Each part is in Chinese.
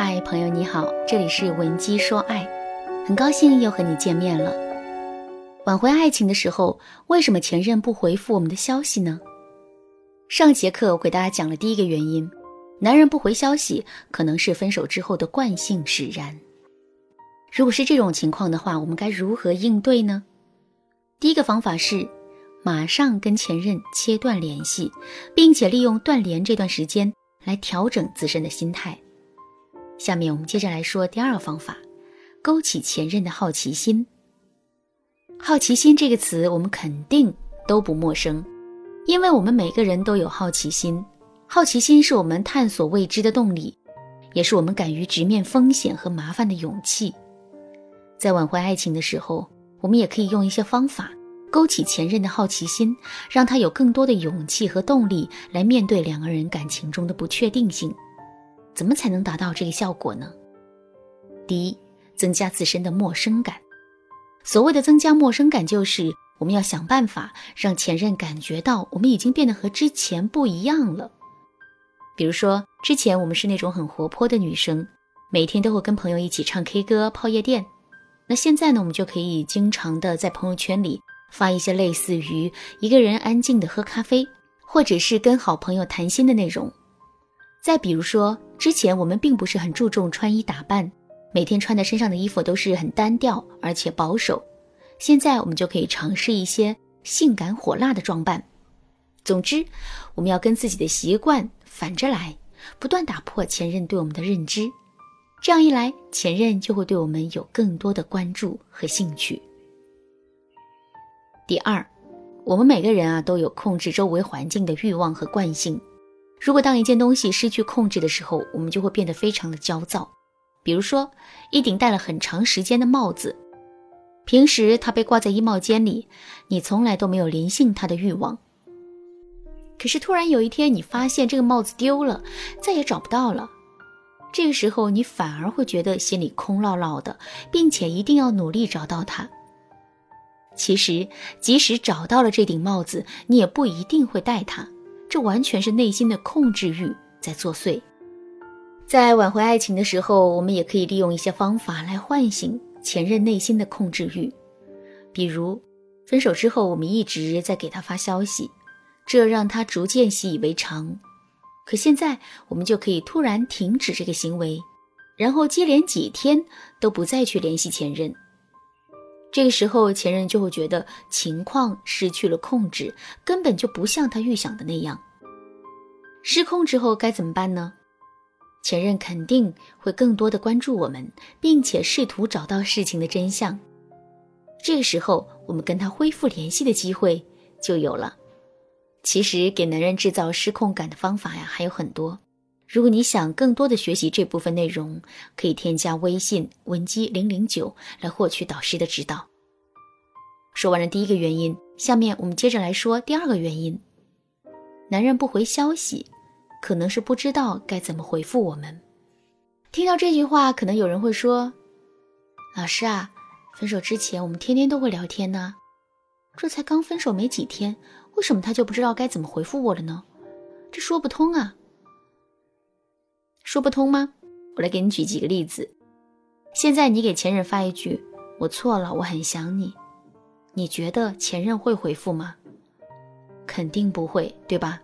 嗨，朋友你好，这里是文姬说爱，很高兴又和你见面了。挽回爱情的时候，为什么前任不回复我们的消息呢？上节课我给大家讲了第一个原因，男人不回消息可能是分手之后的惯性使然。如果是这种情况的话，我们该如何应对呢？第一个方法是，马上跟前任切断联系，并且利用断联这段时间来调整自身的心态。下面我们接着来说第二个方法，勾起前任的好奇心。好奇心这个词我们肯定都不陌生，因为我们每个人都有好奇心，好奇心是我们探索未知的动力，也是我们敢于直面风险和麻烦的勇气。在挽回爱情的时候，我们也可以用一些方法勾起前任的好奇心，让他有更多的勇气和动力来面对两个人感情中的不确定性。怎么才能达到这个效果呢？第一，增加自身的陌生感。所谓的增加陌生感，就是我们要想办法让前任感觉到我们已经变得和之前不一样了。比如说，之前我们是那种很活泼的女生，每天都会跟朋友一起唱 K 歌、泡夜店。那现在呢，我们就可以经常的在朋友圈里发一些类似于一个人安静的喝咖啡，或者是跟好朋友谈心的内容。再比如说，之前我们并不是很注重穿衣打扮，每天穿在身上的衣服都是很单调而且保守。现在我们就可以尝试一些性感火辣的装扮。总之，我们要跟自己的习惯反着来，不断打破前任对我们的认知。这样一来，前任就会对我们有更多的关注和兴趣。第二，我们每个人啊都有控制周围环境的欲望和惯性。如果当一件东西失去控制的时候，我们就会变得非常的焦躁。比如说，一顶戴了很长时间的帽子，平时它被挂在衣帽间里，你从来都没有临幸它的欲望。可是突然有一天，你发现这个帽子丢了，再也找不到了，这个时候你反而会觉得心里空落落的，并且一定要努力找到它。其实，即使找到了这顶帽子，你也不一定会戴它。这完全是内心的控制欲在作祟。在挽回爱情的时候，我们也可以利用一些方法来唤醒前任内心的控制欲，比如，分手之后我们一直在给他发消息，这让他逐渐习以为常。可现在我们就可以突然停止这个行为，然后接连几天都不再去联系前任。这个时候，前任就会觉得情况失去了控制，根本就不像他预想的那样。失控之后该怎么办呢？前任肯定会更多的关注我们，并且试图找到事情的真相。这个时候，我们跟他恢复联系的机会就有了。其实，给男人制造失控感的方法呀还有很多。如果你想更多的学习这部分内容，可以添加微信文姬零零九来获取导师的指导。说完了第一个原因，下面我们接着来说第二个原因：男人不回消息，可能是不知道该怎么回复我们。听到这句话，可能有人会说：“老师啊，分手之前我们天天都会聊天呢，这才刚分手没几天，为什么他就不知道该怎么回复我了呢？这说不通啊。”说不通吗？我来给你举几个例子。现在你给前任发一句“我错了，我很想你”，你觉得前任会回复吗？肯定不会，对吧？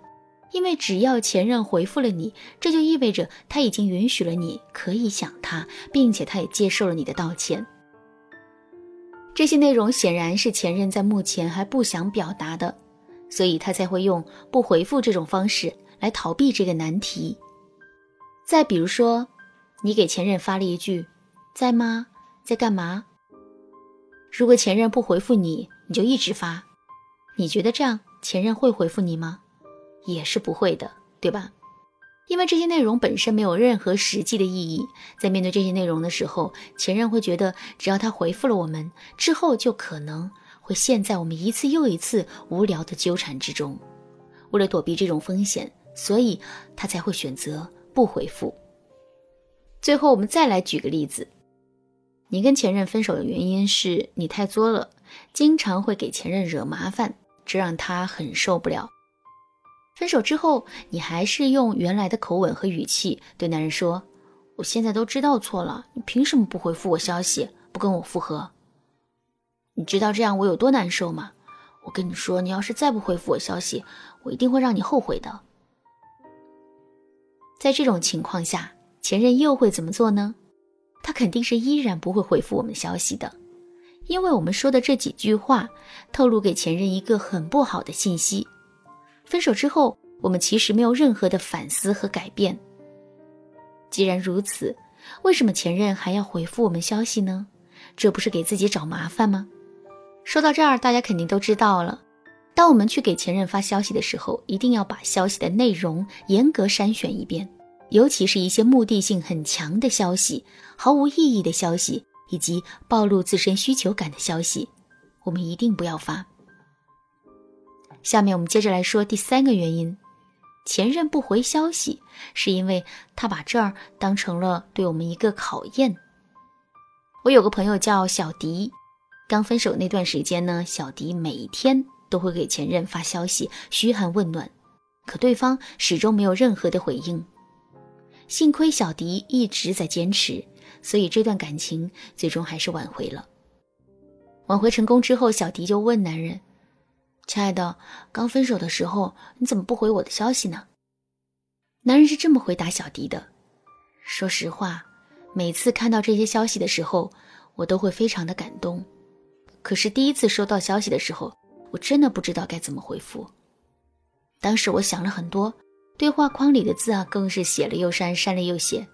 因为只要前任回复了你，这就意味着他已经允许了你可以想他，并且他也接受了你的道歉。这些内容显然是前任在目前还不想表达的，所以他才会用不回复这种方式来逃避这个难题。再比如说，你给前任发了一句“在吗？在干嘛？”如果前任不回复你，你就一直发，你觉得这样前任会回复你吗？也是不会的，对吧？因为这些内容本身没有任何实际的意义。在面对这些内容的时候，前任会觉得只要他回复了我们之后，就可能会陷在我们一次又一次无聊的纠缠之中。为了躲避这种风险，所以他才会选择。不回复。最后，我们再来举个例子：你跟前任分手的原因是你太作了，经常会给前任惹麻烦，这让他很受不了。分手之后，你还是用原来的口吻和语气对男人说：“我现在都知道错了，你凭什么不回复我消息，不跟我复合？你知道这样我有多难受吗？我跟你说，你要是再不回复我消息，我一定会让你后悔的。在这种情况下，前任又会怎么做呢？他肯定是依然不会回复我们消息的，因为我们说的这几句话，透露给前任一个很不好的信息：分手之后，我们其实没有任何的反思和改变。既然如此，为什么前任还要回复我们消息呢？这不是给自己找麻烦吗？说到这儿，大家肯定都知道了。当我们去给前任发消息的时候，一定要把消息的内容严格筛选一遍，尤其是一些目的性很强的消息、毫无意义的消息以及暴露自身需求感的消息，我们一定不要发。下面我们接着来说第三个原因：前任不回消息，是因为他把这儿当成了对我们一个考验。我有个朋友叫小迪。刚分手那段时间呢，小迪每天都会给前任发消息嘘寒问暖，可对方始终没有任何的回应。幸亏小迪一直在坚持，所以这段感情最终还是挽回了。挽回成功之后，小迪就问男人：“亲爱的，刚分手的时候你怎么不回我的消息呢？”男人是这么回答小迪的：“说实话，每次看到这些消息的时候，我都会非常的感动。”可是第一次收到消息的时候，我真的不知道该怎么回复。当时我想了很多，对话框里的字啊，更是写了又删，删了又写，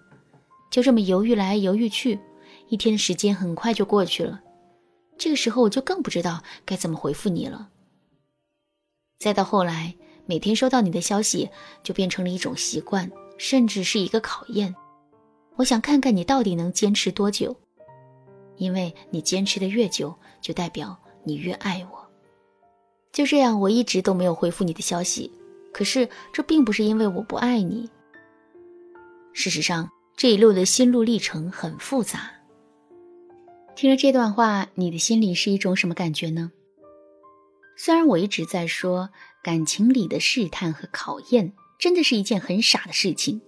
就这么犹豫来犹豫去，一天的时间很快就过去了。这个时候我就更不知道该怎么回复你了。再到后来，每天收到你的消息就变成了一种习惯，甚至是一个考验。我想看看你到底能坚持多久。因为你坚持的越久，就代表你越爱我。就这样，我一直都没有回复你的消息。可是，这并不是因为我不爱你。事实上，这一路的心路历程很复杂。听了这段话，你的心里是一种什么感觉呢？虽然我一直在说，感情里的试探和考验真的是一件很傻的事情，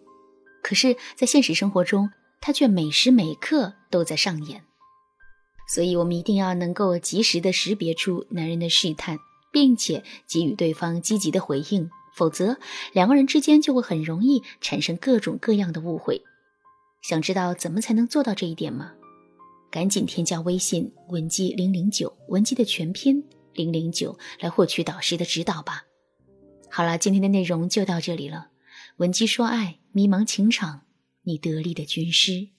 可是，在现实生活中，它却每时每刻都在上演。所以，我们一定要能够及时的识别出男人的试探，并且给予对方积极的回应，否则两个人之间就会很容易产生各种各样的误会。想知道怎么才能做到这一点吗？赶紧添加微信文姬零零九，文姬的全拼零零九，来获取导师的指导吧。好了，今天的内容就到这里了。文姬说爱，迷茫情场，你得力的军师。